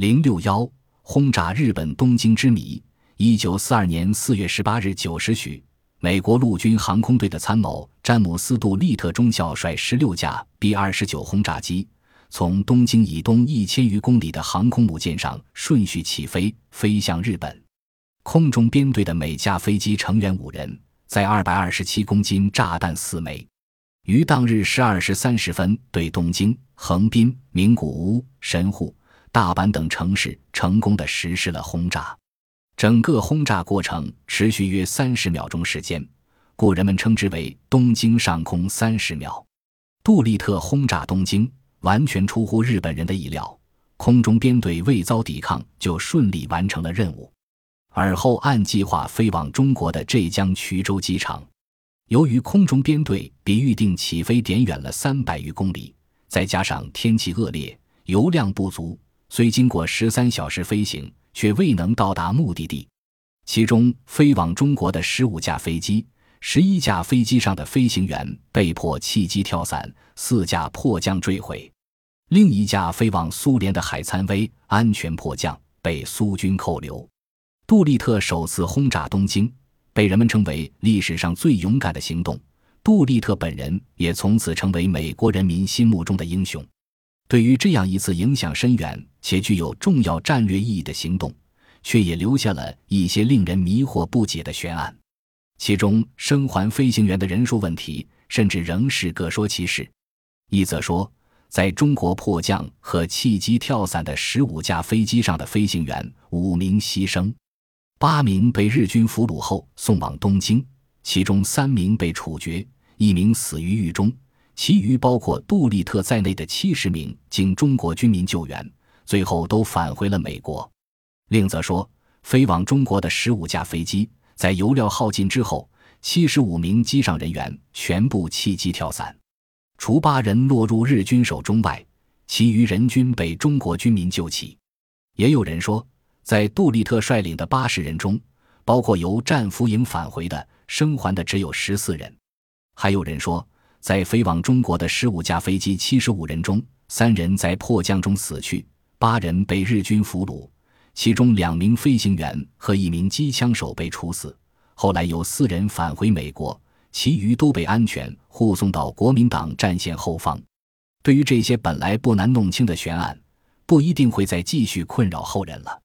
零六幺轰炸日本东京之谜。一九四二年四月十八日九时许，美国陆军航空队的参谋詹姆斯·杜立特中校率十六架 B 二十九轰炸机，从东京以东一千余公里的航空母舰上顺序起飞，飞向日本。空中编队的每架飞机成员五人，在二百二十七公斤炸弹四枚，于当日十二时三十分对东京、横滨、名古屋、神户。大阪等城市成功的实施了轰炸，整个轰炸过程持续约三十秒钟时间，故人们称之为“东京上空三十秒”。杜立特轰炸东京完全出乎日本人的意料，空中编队未遭抵抗就顺利完成了任务，而后按计划飞往中国的浙江衢州机场。由于空中编队比预定起飞点远了三百余公里，再加上天气恶劣，油量不足。虽经过十三小时飞行，却未能到达目的地。其中飞往中国的十五架飞机，十一架飞机上的飞行员被迫弃机跳伞，四架迫降坠毁；另一架飞往苏联的海参崴安全迫降，被苏军扣留。杜立特首次轰炸东京，被人们称为历史上最勇敢的行动。杜立特本人也从此成为美国人民心目中的英雄。对于这样一次影响深远且具有重要战略意义的行动，却也留下了一些令人迷惑不解的悬案。其中，生还飞行员的人数问题，甚至仍是各说其是。一则说，在中国迫降和弃机跳伞的十五架飞机上的飞行员，五名牺牲，八名被日军俘虏后送往东京，其中三名被处决，一名死于狱中。其余包括杜立特在内的七十名经中国军民救援，最后都返回了美国。另则说，飞往中国的十五架飞机在油料耗尽之后，七十五名机上人员全部弃机跳伞，除八人落入日军手中外，其余人均被中国军民救起。也有人说，在杜立特率领的八十人中，包括由战俘营返回的，生还的只有十四人。还有人说。在飞往中国的十五架飞机七十五人中，三人在迫降中死去，八人被日军俘虏，其中两名飞行员和一名机枪手被处死。后来有四人返回美国，其余都被安全护送到国民党战线后方。对于这些本来不难弄清的悬案，不一定会再继续困扰后人了。